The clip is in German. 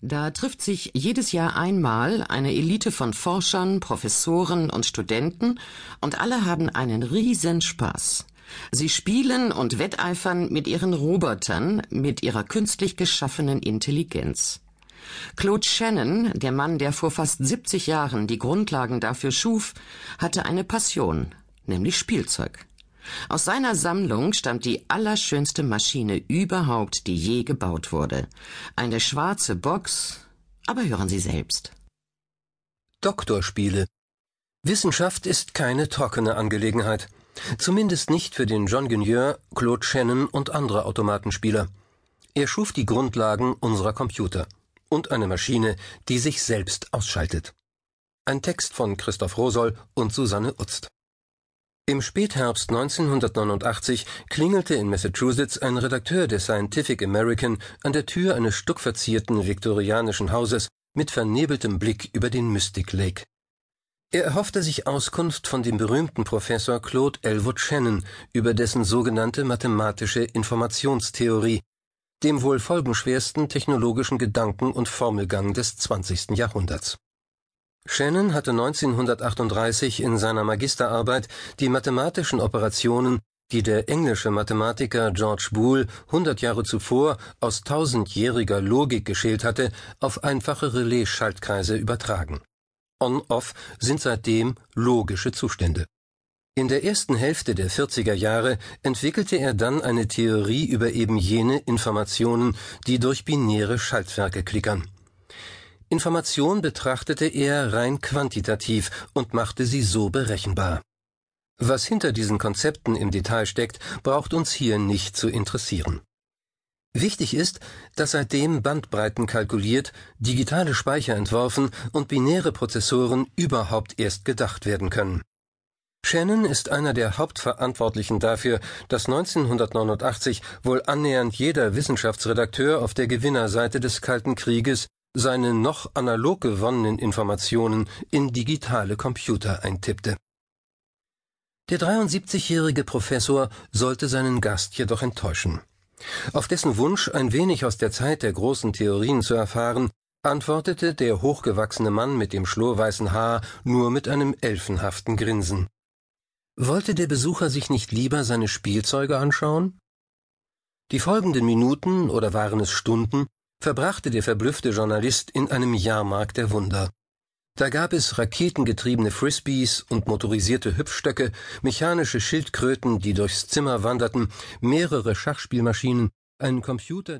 Da trifft sich jedes Jahr einmal eine Elite von Forschern, Professoren und Studenten und alle haben einen riesen Spaß. Sie spielen und wetteifern mit ihren Robotern, mit ihrer künstlich geschaffenen Intelligenz. Claude Shannon, der Mann, der vor fast 70 Jahren die Grundlagen dafür schuf, hatte eine Passion, nämlich Spielzeug. Aus seiner Sammlung stammt die allerschönste Maschine überhaupt, die je gebaut wurde. Eine schwarze Box, aber hören Sie selbst. Doktorspiele. Wissenschaft ist keine trockene Angelegenheit. Zumindest nicht für den John Guigneur, Claude Shannon und andere Automatenspieler. Er schuf die Grundlagen unserer Computer und eine Maschine, die sich selbst ausschaltet. Ein Text von Christoph Rosoll und Susanne Utzt. Im Spätherbst 1989 klingelte in Massachusetts ein Redakteur der Scientific American an der Tür eines stuckverzierten viktorianischen Hauses mit vernebeltem Blick über den Mystic Lake. Er erhoffte sich Auskunft von dem berühmten Professor Claude Elwood Shannon über dessen sogenannte mathematische Informationstheorie, dem wohl folgenschwersten technologischen Gedanken und Formelgang des 20. Jahrhunderts. Shannon hatte 1938 in seiner Magisterarbeit die mathematischen Operationen, die der englische Mathematiker George Boole hundert Jahre zuvor aus tausendjähriger Logik geschält hatte, auf einfache Relais-Schaltkreise übertragen On-Off sind seitdem logische Zustände. In der ersten Hälfte der 40er Jahre entwickelte er dann eine Theorie über eben jene Informationen, die durch binäre Schaltwerke klickern. Information betrachtete er rein quantitativ und machte sie so berechenbar. Was hinter diesen Konzepten im Detail steckt, braucht uns hier nicht zu interessieren. Wichtig ist, dass seitdem Bandbreiten kalkuliert, digitale Speicher entworfen und binäre Prozessoren überhaupt erst gedacht werden können. Shannon ist einer der Hauptverantwortlichen dafür, dass 1989 wohl annähernd jeder Wissenschaftsredakteur auf der Gewinnerseite des Kalten Krieges seine noch analog gewonnenen Informationen in digitale Computer eintippte. Der 73-jährige Professor sollte seinen Gast jedoch enttäuschen. Auf dessen Wunsch, ein wenig aus der Zeit der großen Theorien zu erfahren, antwortete der hochgewachsene Mann mit dem schlurweißen Haar nur mit einem elfenhaften Grinsen. Wollte der Besucher sich nicht lieber seine Spielzeuge anschauen? Die folgenden Minuten oder waren es Stunden verbrachte der verblüffte Journalist in einem Jahrmarkt der Wunder. Da gab es raketengetriebene Frisbees und motorisierte Hüpfstöcke, mechanische Schildkröten, die durchs Zimmer wanderten, mehrere Schachspielmaschinen, einen Computer,